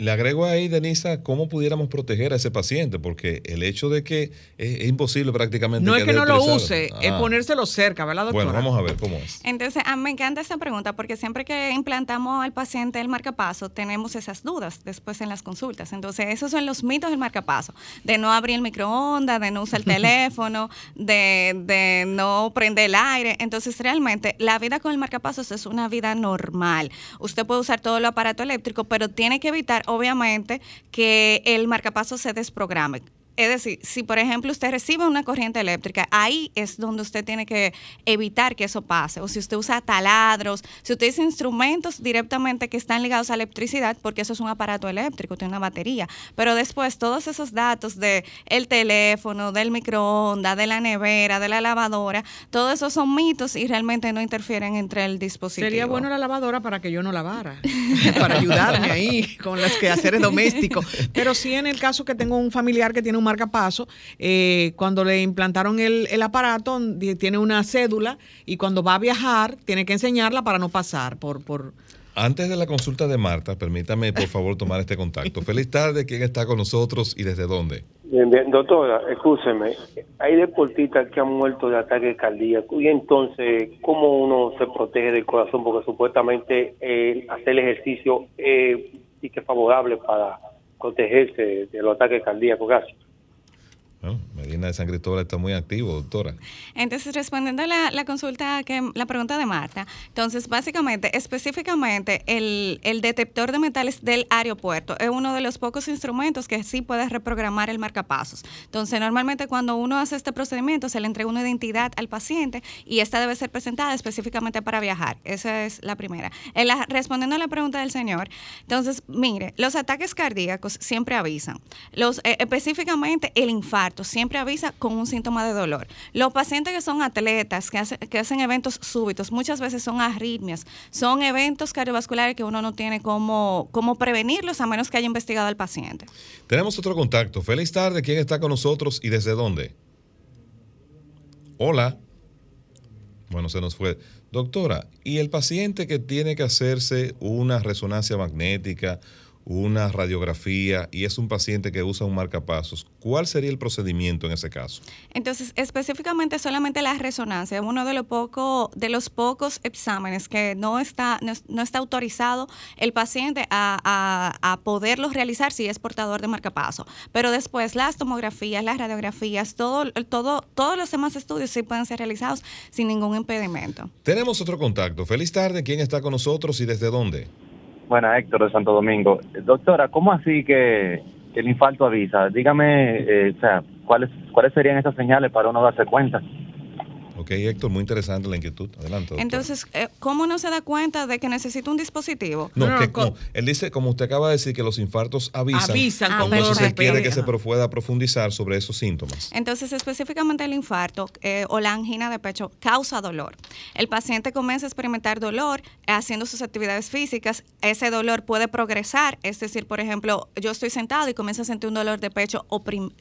le agrego ahí, Denisa, cómo pudiéramos proteger a ese paciente, porque el hecho de que es, imposible prácticamente. No es que no lo use, es ah. ponérselo cerca, ¿verdad, doctora? Bueno, vamos a ver cómo es. Entonces, a ah, me encanta esa pregunta, porque siempre que implantamos al paciente el marcapaso, tenemos esas dudas después en las consultas. Entonces, esos son los mitos del marcapaso: de no abrir el microondas, de no usar el *laughs* teléfono, de, de no prender el aire. Entonces, realmente, la vida con el marcapasos es una vida normal. Usted puede usar todo el aparato eléctrico, pero tiene que evitar obviamente que el marcapaso se desprograme. Es decir, si por ejemplo usted recibe una corriente eléctrica, ahí es donde usted tiene que evitar que eso pase. O si usted usa taladros, si usted usa instrumentos directamente que están ligados a electricidad, porque eso es un aparato eléctrico, tiene una batería. Pero después todos esos datos de el teléfono, del microondas, de la nevera, de la lavadora, todos esos son mitos y realmente no interfieren entre el dispositivo. Sería bueno la lavadora para que yo no lavara, *laughs* para ayudarme ahí con los quehaceres domésticos. Pero sí en el caso que tengo un familiar que tiene un marcapaso, eh, cuando le implantaron el, el, aparato, tiene una cédula y cuando va a viajar, tiene que enseñarla para no pasar por... por antes de la consulta de Marta, permítame por *laughs* favor tomar este contacto. Feliz tarde, ¿quién está con nosotros y desde dónde? Bien, bien, doctora, escúcheme, hay deportistas que han muerto de ataque cardíaco y entonces, ¿cómo uno se protege del corazón? Porque supuestamente eh, hacer el ejercicio eh, sí que es favorable para protegerse de los ataques cardíacos, gracias. Medina de San Cristóbal está muy activo, doctora. Entonces, respondiendo a la, consulta, la pregunta de Marta, entonces, básicamente, específicamente, el, el detector de metales del aeropuerto es uno de los pocos instrumentos que sí puede reprogramar el marcapasos. Entonces, normalmente cuando uno hace este procedimiento, se le entrega una identidad al paciente y esta debe ser presentada específicamente para viajar. Esa es la primera. En la- respondiendo a la pregunta del señor, entonces, mire, los ataques cardíacos siempre avisan. Los, eh, específicamente el infarto siempre avisa con un síntoma de dolor. Los pacientes que son atletas, que, que hacen eventos súbitos, muchas veces son arritmias, son eventos cardiovasculares que uno no tiene cómo, cómo prevenirlos a menos que haya investigado al paciente. Tenemos otro contacto. Feliz tarde. ¿Quién está con nosotros y desde dónde? Hola. Bueno, se nos fue. Doctora, ¿y el paciente que tiene que hacerse una resonancia magnética, una radiografía y es un paciente que usa un marcapasos, ¿cuál sería el procedimiento en ese caso? Entonces, específicamente solamente la resonancia es uno de los poco, de los pocos exámenes que no está, no, no está autorizado el paciente a, a, a poderlos realizar si es portador de marcapaso. Pero después las tomografías, las radiografías, todo, todo, todos los demás estudios sí pueden ser realizados sin ningún impedimento. Tenemos otro contacto. Feliz tarde. ¿Quién está con nosotros y desde dónde? Bueno, Héctor de Santo Domingo. Doctora, ¿cómo así que, que el infarto avisa? Dígame, eh, o sea, ¿cuáles, ¿cuáles serían esas señales para uno darse cuenta? Ok, Héctor, muy interesante la inquietud. Adelante. doctora. Entonces, eh, ¿cómo no se da cuenta de que necesita un dispositivo? No, que como- él dice, como usted acaba de decir, que los infartos avisan. Avisan con Entonces él quiere que se pueda profundizar sobre esos síntomas. Entonces, específicamente el infarto eh, o la angina de pecho causa dolor. El paciente comienza a experimentar dolor haciendo sus actividades físicas. Ese dolor puede progresar, es decir, por ejemplo, yo estoy sentado y comienzo a sentir un dolor de pecho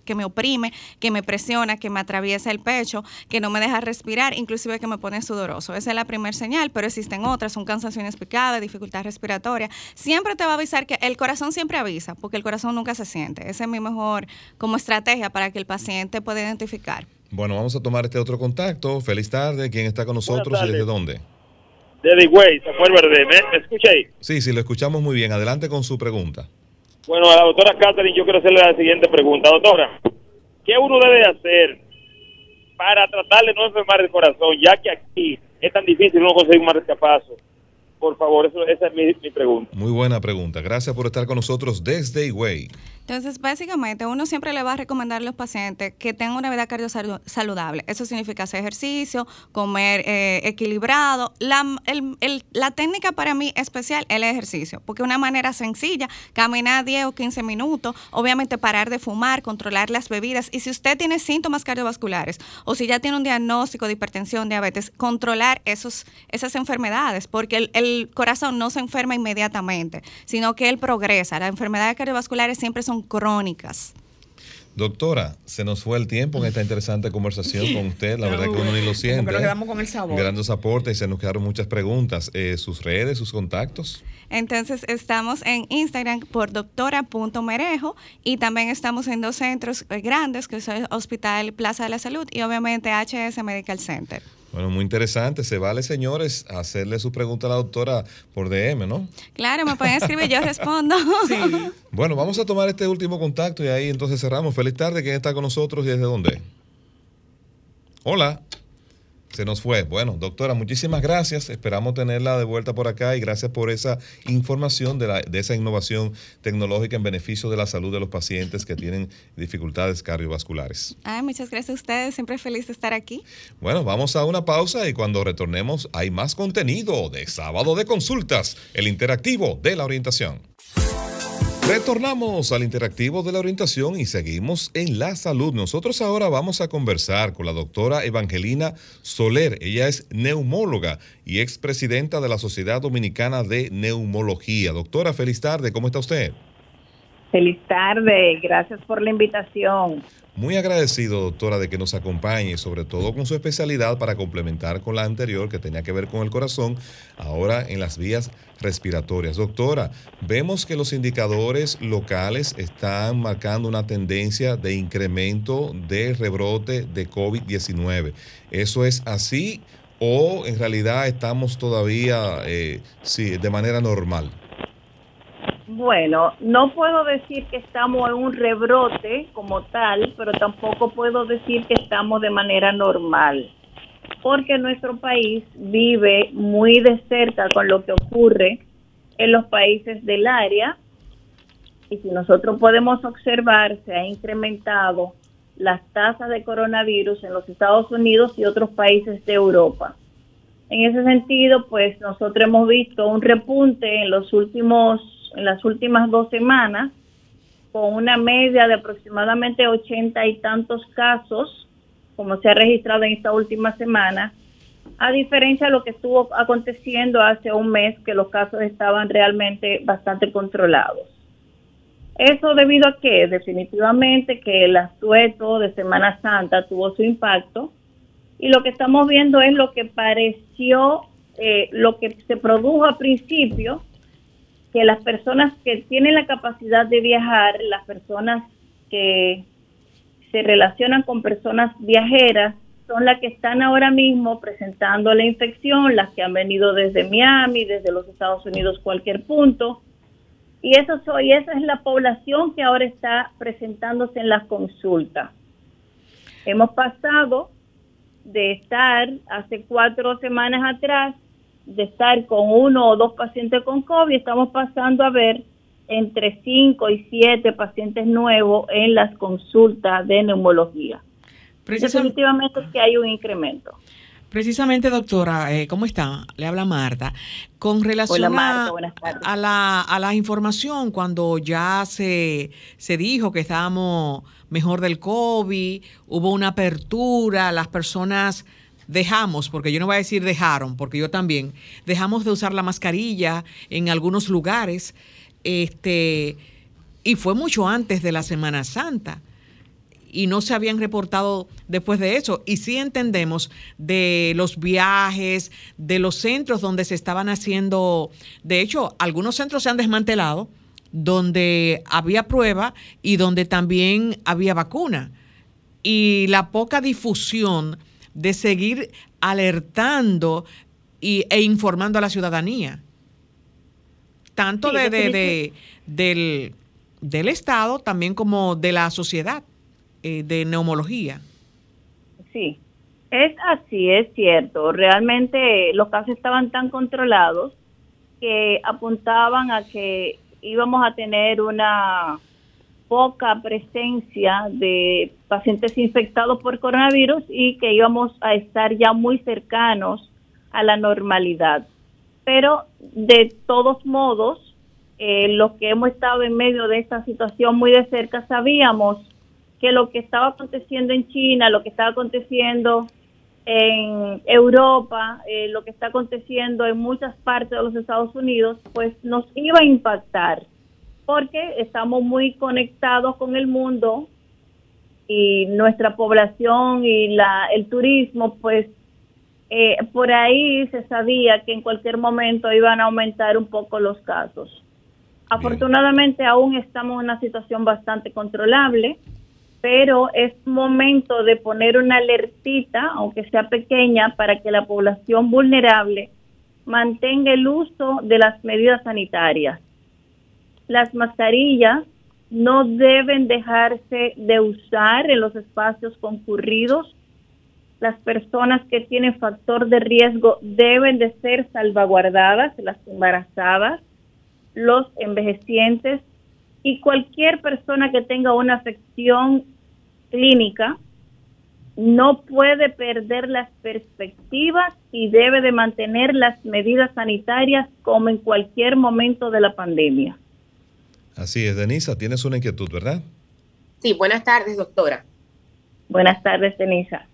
que me oprime, que me presiona, que me atraviesa el pecho, que no me deja respirar, inclusive que me pone sudoroso. Esa es la primera señal, pero existen otras, un cansancio inexplicable, dificultad respiratoria. Siempre te va a avisar que el corazón siempre avisa, porque el corazón nunca se siente. Esa es mi mejor como estrategia para que el paciente pueda identificar. Bueno, vamos a tomar este otro contacto. Feliz tarde. ¿Quién está con nosotros y desde dónde? Desde Higüey, Samuel Verde. ¿Me, me escucha ahí? Sí, sí, lo escuchamos muy bien. Adelante con su pregunta. Bueno, a la doctora Catherine yo quiero hacerle la siguiente pregunta. Doctora, ¿qué uno debe hacer para tratar de no enfermar el corazón, ya que aquí es tan difícil uno conseguir un marcapaso? Por favor, eso, esa es mi, mi pregunta. Muy buena pregunta. Gracias por estar con nosotros desde Higüey. Entonces, básicamente, uno siempre le va a recomendar a los pacientes que tengan una vida cardiossaludable. Eso significa hacer ejercicio, comer eh, equilibrado. La, el- la técnica para mí especial es el ejercicio, porque una manera sencilla, caminar 10 o 15 minutos, obviamente parar de fumar, controlar las bebidas. Y si usted tiene síntomas cardiovasculares o si ya tiene un diagnóstico de hipertensión, diabetes, controlar esos, esas enfermedades, porque el, el corazón no se enferma inmediatamente, sino que él progresa. Las enfermedades cardiovasculares siempre son crónicas. Doctora, se nos fue el tiempo en esta interesante conversación con *laughs* usted. La verdad que uno ni lo siente. nos ¿eh? quedamos con el sabor. Grandes aportes y se nos quedaron muchas preguntas. Eh, sus redes, sus contactos. Entonces estamos en Instagram por doctora.merejo y también estamos en dos centros eh, grandes, que son Hospital Plaza de la Salud y obviamente HS Medical Center. Bueno, muy interesante. Se vale, señores, hacerle su pregunta a la doctora por DM, ¿no? Claro, me pueden escribir, yo respondo. *laughs* Bueno, vamos a tomar este último contacto y ahí entonces cerramos. Feliz tarde. ¿Quién está con nosotros y desde dónde? Hola. Se nos fue. Bueno, doctora, muchísimas gracias. Esperamos tenerla de vuelta por acá y gracias por esa información de, la- de esa innovación tecnológica en beneficio de la salud de los pacientes que tienen dificultades cardiovasculares. Ay, muchas gracias a ustedes, siempre feliz de estar aquí. Bueno, vamos a una pausa y cuando retornemos hay más contenido de sábado de consultas, el interactivo de la orientación. Retornamos al interactivo de la orientación y seguimos en la salud. Nosotros ahora vamos a conversar con la doctora Evangelina Soler. Ella es neumóloga y expresidenta de la Sociedad Dominicana de Neumología. Doctora, feliz tarde. ¿Cómo está usted? Feliz tarde, gracias por la invitación. Muy agradecido, doctora, de que nos acompañe, sobre todo con su especialidad para complementar con la anterior que tenía que ver con el corazón, ahora en las vías respiratorias. Doctora, vemos que los indicadores locales están marcando una tendencia de incremento de rebrote de COVID-19. ¿Eso es así o en realidad estamos todavía eh, sí, de manera normal? Bueno, no puedo decir que estamos en un rebrote como tal, pero tampoco puedo decir que estamos de manera normal, porque nuestro país vive muy de cerca con lo que ocurre en los países del área y si nosotros podemos observar, se ha incrementado las tasas de coronavirus en los Estados Unidos y otros países de Europa. En ese sentido, pues nosotros hemos visto un repunte en los últimos, en las últimas dos semanas, con una media de aproximadamente ochenta y tantos casos, como se ha registrado en esta última semana, a diferencia de lo que estuvo aconteciendo hace un mes, que los casos estaban realmente bastante controlados. Eso debido a que definitivamente que el asueto de Semana Santa tuvo su impacto y lo que estamos viendo es lo que pareció, eh, lo que se produjo al principio, que las personas que tienen la capacidad de viajar, las personas que se relacionan con personas viajeras, son las que están ahora mismo presentando la infección, las que han venido desde Miami, desde los Estados Unidos, cualquier punto, y eso soy, esa es la población que ahora está presentándose en las consultas. Hemos pasado de estar hace cuatro semanas atrás, de estar con uno o dos pacientes con COVID, estamos pasando a ver entre cinco y siete pacientes nuevos en las consultas de neumología. Definitivamente es que hay un incremento. Precisamente, doctora, eh, ¿cómo está? Le habla Marta. Con relación a, la, a la información, cuando ya se, se dijo que estábamos mejor del COVID, hubo una apertura, las personas dejamos, porque yo no voy a decir dejaron, porque yo también, dejamos de usar la mascarilla en algunos lugares, este, y fue mucho antes de la Semana Santa y no se habían reportado después de eso. Y sí entendemos de los viajes, de los centros donde se estaban haciendo, de hecho, algunos centros se han desmantelado donde había prueba y donde también había vacuna. Y la poca difusión de seguir alertando y, e informando a la ciudadanía, tanto de, de, del, del Estado también como de la sociedad. Eh, de neumología. Sí, es así, es cierto. Realmente los casos estaban tan controlados que apuntaban a que íbamos a tener una poca presencia de pacientes infectados por coronavirus y que íbamos a estar ya muy cercanos a la normalidad. Pero de todos modos, eh, los que hemos estado en medio de esta situación muy de cerca sabíamos que lo que estaba aconteciendo en China, lo que estaba aconteciendo en Europa, eh, lo que está aconteciendo en muchas partes de los Estados Unidos, pues nos iba a impactar, porque estamos muy conectados con el mundo y nuestra población y la, el turismo, pues eh, por ahí se sabía que en cualquier momento iban a aumentar un poco los casos. Afortunadamente aún estamos en una situación bastante controlable pero es momento de poner una alertita, aunque sea pequeña, para que la población vulnerable mantenga el uso de las medidas sanitarias. Las mascarillas no deben dejarse de usar en los espacios concurridos. Las personas que tienen factor de riesgo deben de ser salvaguardadas, las embarazadas, los envejecientes y cualquier persona que tenga una afección clínica no puede perder las perspectivas y debe de mantener las medidas sanitarias como en cualquier momento de la pandemia. Así es, Denisa, tienes una inquietud, ¿verdad? Sí, buenas tardes, doctora. Buenas tardes, Denisa.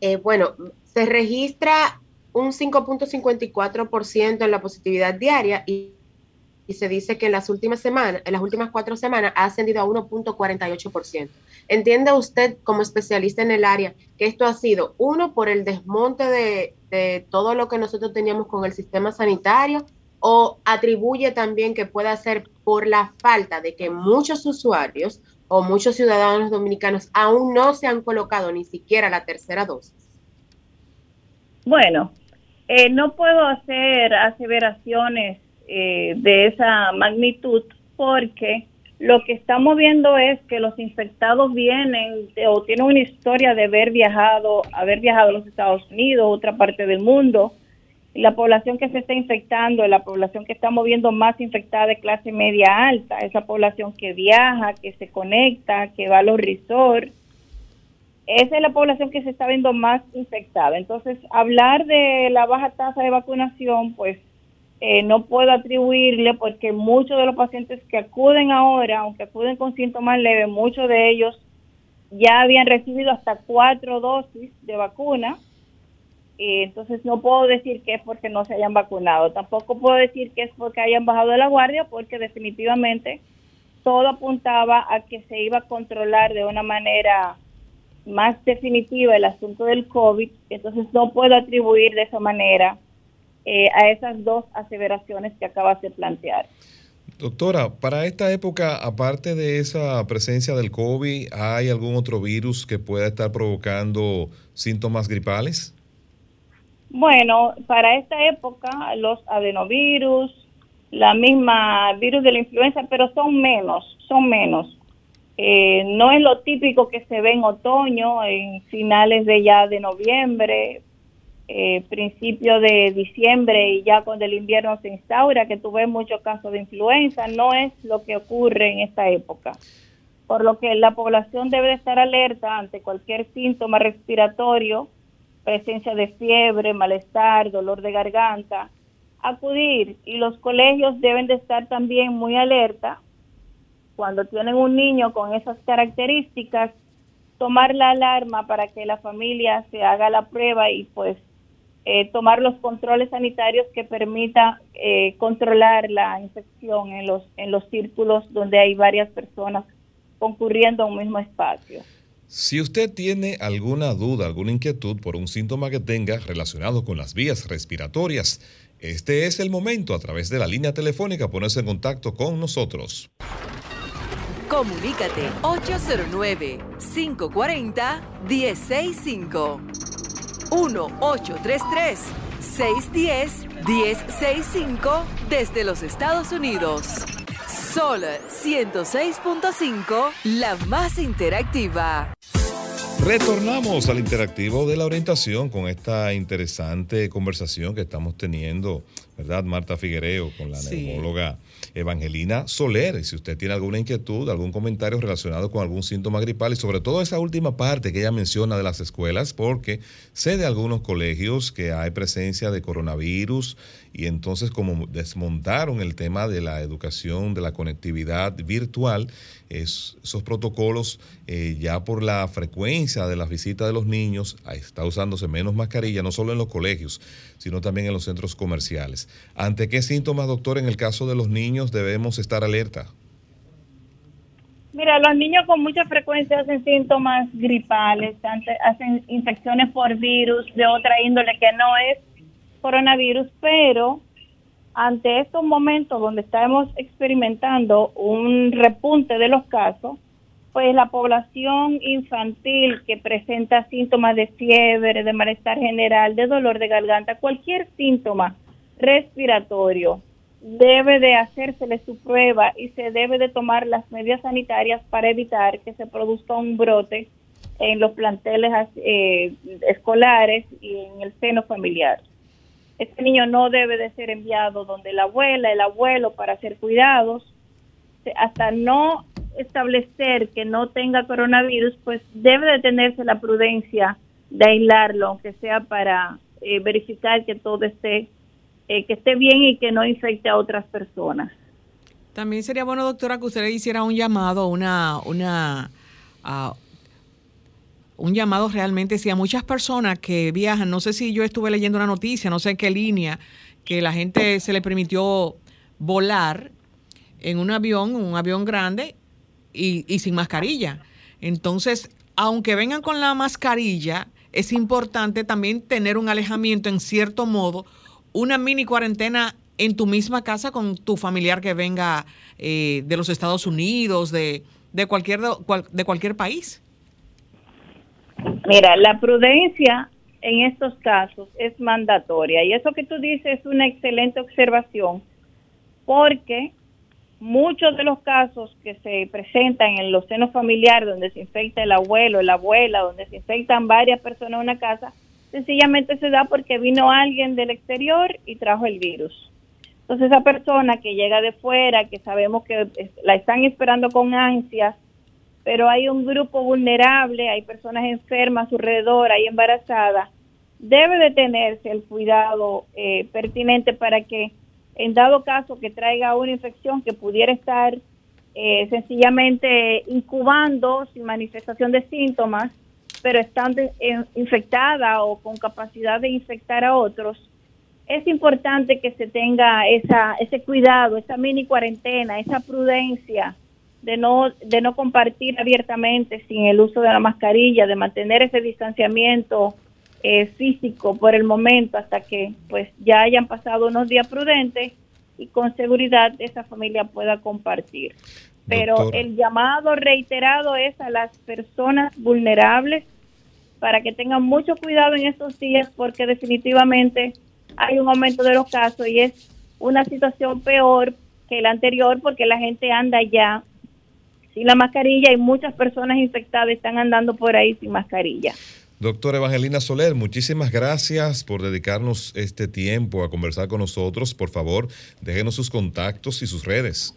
Eh, bueno, se registra un 5.54% en la positividad diaria y y se dice que en las últimas semanas, en las últimas cuatro semanas, ha ascendido a 1.48%. ¿Entiende usted, como especialista en el área, que esto ha sido, uno, por el desmonte de, de todo lo que nosotros teníamos con el sistema sanitario, o atribuye también que pueda ser por la falta de que muchos usuarios o muchos ciudadanos dominicanos aún no se han colocado ni siquiera la tercera dosis? Bueno, eh, no puedo hacer aseveraciones eh, de esa magnitud porque lo que estamos viendo es que los infectados vienen o tienen una historia de haber viajado, haber viajado a los Estados Unidos, otra parte del mundo. La población que se está infectando, la población que estamos viendo más infectada de clase media alta, esa población que viaja, que se conecta, que va a los resorts, esa es la población que se está viendo más infectada. Entonces, hablar de la baja tasa de vacunación, pues eh, no puedo atribuirle porque muchos de los pacientes que acuden ahora, aunque acuden con síntomas leves, muchos de ellos ya habían recibido hasta cuatro dosis de vacuna. Eh, entonces no puedo decir que es porque no se hayan vacunado. Tampoco puedo decir que es porque hayan bajado de la guardia, porque definitivamente todo apuntaba a que se iba a controlar de una manera más definitiva el asunto del COVID. Entonces no puedo atribuir de esa manera eh, a esas dos aseveraciones que acabas de plantear. Doctora, para esta época, aparte de esa presencia del COVID, ¿hay algún otro virus que pueda estar provocando síntomas gripales? Bueno, para esta época los adenovirus, la misma virus de la influenza, pero son menos, son menos. Eh, no es lo típico que se ve en otoño, en finales de ya de noviembre, eh, principio de diciembre y ya cuando el invierno se instaura, que tú ves muchos casos de influenza, no es lo que ocurre en esta época. Por lo que la población debe de estar alerta ante cualquier síntoma respiratorio, presencia de fiebre, malestar, dolor de garganta, acudir y los colegios deben de estar también muy alerta cuando tienen un niño con esas características, tomar la alarma para que la familia se haga la prueba y pues eh, tomar los controles sanitarios que permita eh, controlar la infección en los en los círculos donde hay varias personas concurriendo a un mismo espacio. Si usted tiene alguna duda, alguna inquietud por un síntoma que tenga relacionado con las vías respiratorias, este es el momento a través de la línea telefónica ponerse en contacto con nosotros. Comunícate 809-540-1065. 1-833-610-1065 desde los Estados Unidos. Sol 106.5, la más interactiva. Retornamos al interactivo de la orientación con esta interesante conversación que estamos teniendo, ¿verdad? Marta Figuereo con la Sí. neumóloga Evangelina Soler. Y si usted tiene alguna inquietud, algún comentario relacionado con algún síntoma gripal y sobre todo esa última parte que ella menciona de las escuelas, porque sé de algunos colegios que hay presencia de coronavirus y entonces como desmontaron el tema de la educación, de la conectividad virtual, es- esos protocolos eh, ya por la frecuencia de las visitas de los niños, está usándose menos mascarilla, no solo en los colegios, sino también en los centros comerciales. ¿Ante qué síntomas, doctor, en el caso de los niños debemos estar alerta? Mira, los niños con mucha frecuencia hacen síntomas gripales, hacen infecciones por virus de otra índole que no es coronavirus, pero ante estos momentos donde estamos experimentando un repunte de los casos, pues la población infantil que presenta síntomas de fiebre, de malestar general, de dolor de garganta, cualquier síntoma respiratorio, debe de hacérsele su prueba y se debe de tomar las medidas sanitarias para evitar que se produzca un brote en los planteles eh, escolares y en el seno familiar. Este niño no debe de ser enviado donde la abuela, el abuelo para hacer cuidados, hasta no establecer que no tenga coronavirus, pues debe de tenerse la prudencia de aislarlo, aunque sea para eh, verificar que todo esté eh, que esté bien y que no infecte a otras personas. También sería bueno, doctora, que usted le hiciera un llamado, una, una, ah, un llamado realmente, si a muchas personas que viajan, no sé si yo estuve leyendo una noticia, no sé en qué línea, que la gente se le permitió volar en un avión, un avión grande y, y sin mascarilla. Entonces, aunque vengan con la mascarilla, es importante también tener un alejamiento en cierto modo, una mini cuarentena en tu misma casa con tu familiar que venga eh, de los Estados Unidos, de, de, cualquier, de cualquier país. Mira, la prudencia en estos casos es mandatoria y eso que tú dices es una excelente observación porque muchos de los casos que se presentan en los senos familiares, donde se infecta el abuelo, la abuela, donde se infectan varias personas en una casa, sencillamente se da porque vino alguien del exterior y trajo el virus. Entonces esa persona que llega de fuera, que sabemos que la están esperando con ansias, pero hay un grupo vulnerable, hay personas enfermas a su alrededor, hay embarazadas, debe de tenerse el cuidado eh, pertinente para que en dado caso que traiga una infección que pudiera estar eh, sencillamente incubando sin manifestación de síntomas, pero estando infectada o con capacidad de infectar a otros, es importante que se tenga esa, ese cuidado, esa mini cuarentena, esa prudencia de no, de no compartir abiertamente sin el uso de la mascarilla, de mantener ese distanciamiento eh, físico por el momento hasta que pues ya hayan pasado unos días prudentes y con seguridad esa familia pueda compartir. Pero el llamado reiterado es a las personas vulnerables para que tengan mucho cuidado en estos días porque definitivamente hay un aumento de los casos y es una situación peor que la anterior porque la gente anda ya sin la mascarilla y muchas personas infectadas están andando por ahí sin mascarilla. Doctora Evangelina Soler, muchísimas gracias por dedicarnos este tiempo a conversar con nosotros. Por favor, déjenos sus contactos y sus redes.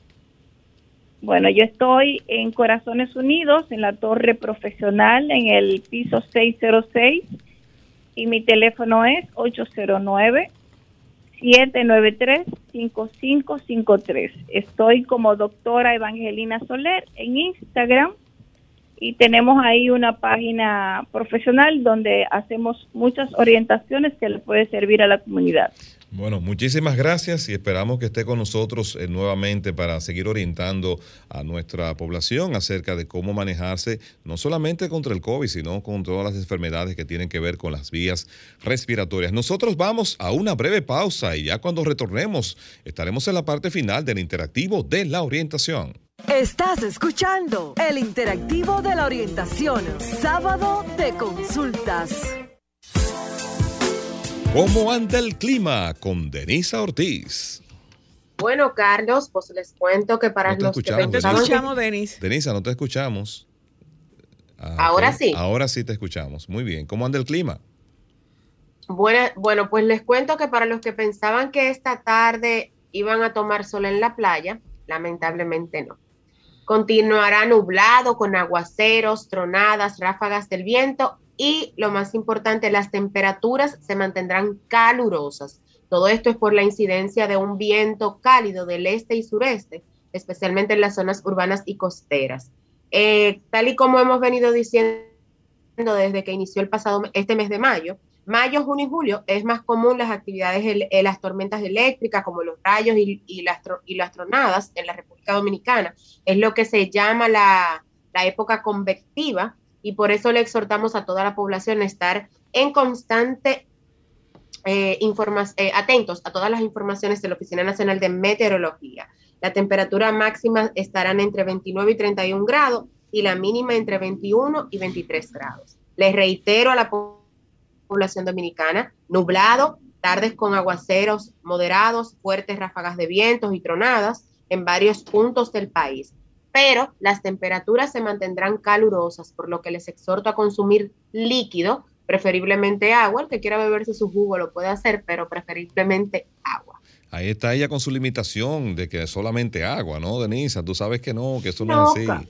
Bueno, yo estoy en Corazones Unidos, en la torre profesional, en el piso 606, y mi teléfono es 809-793-5553. Estoy como doctora Evangelina Soler en Instagram y tenemos ahí una página profesional donde hacemos muchas orientaciones que le puede servir a la comunidad. Bueno, muchísimas gracias y esperamos que esté con nosotros eh, nuevamente para seguir orientando a nuestra población acerca de cómo manejarse no solamente contra el COVID, sino con todas las enfermedades que tienen que ver con las vías respiratorias. Nosotros vamos a una breve pausa y ya cuando retornemos estaremos en la parte final del interactivo de la orientación. Estás escuchando el interactivo de la orientación, sábado de consultas. ¿Cómo anda el clima con Denisa Ortiz? Bueno, Carlos, pues les cuento que para los que te escuchamos, Denis. Denisa, no te escuchamos. Ah, Ahora sí. Ahora sí te escuchamos. Muy bien. ¿Cómo anda el clima? Bueno, bueno, pues les cuento que para los que pensaban que esta tarde iban a tomar sol en la playa, lamentablemente no. Continuará nublado con aguaceros, tronadas, ráfagas del viento y lo más importante, las temperaturas se mantendrán calurosas. Todo esto es por la incidencia de un viento cálido del este y sureste, especialmente en las zonas urbanas y costeras. Eh, tal y como hemos venido diciendo desde que inició el pasado este mes de mayo, mayo, junio y julio es más común las actividades, en las tormentas eléctricas como los rayos y, las, y las tronadas en la República Dominicana. Es lo que se llama la, la época convectiva y por eso le exhortamos a toda la población a estar en constante eh, eh, atentos a todas las informaciones de la Oficina Nacional de Meteorología. La temperatura máxima estarán entre 29 y 31 grados y la mínima entre 21 y 23 grados. Les reitero a la población dominicana, nublado, tardes con aguaceros moderados, fuertes ráfagas de vientos y tronadas en varios puntos del país pero las temperaturas se mantendrán calurosas, por lo que les exhorto a consumir líquido, preferiblemente agua. El que quiera beberse su jugo lo puede hacer, pero preferiblemente agua. Ahí está ella con su limitación de que solamente agua, ¿no, Denisa? Tú sabes que no, que eso no, es así.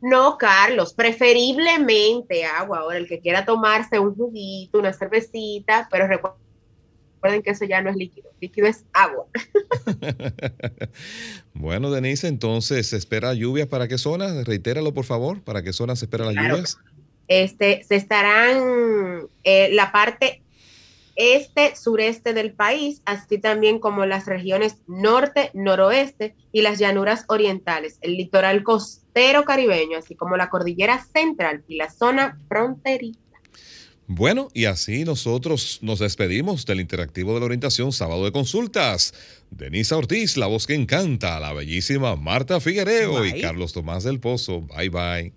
No, Carlos, preferiblemente agua. Ahora, el que quiera tomarse un juguito, una cervecita, pero recuerda Recuerden que eso ya no es líquido, líquido es agua. *laughs* *laughs* bueno, Denise, entonces se espera lluvias para qué zonas? Reitéralo, por favor, ¿para qué zonas se esperan las lluvias? Este, se estarán eh, la parte este, sureste del país, así también como las regiones norte, noroeste y las llanuras orientales, el litoral costero caribeño, así como la cordillera central y la zona fronteriza. Bueno, y así nosotros nos despedimos del interactivo de la orientación sábado de consultas. Denisa Ortiz, la voz que encanta, la bellísima Marta Figuereo y Carlos Tomás del Pozo. Bye bye.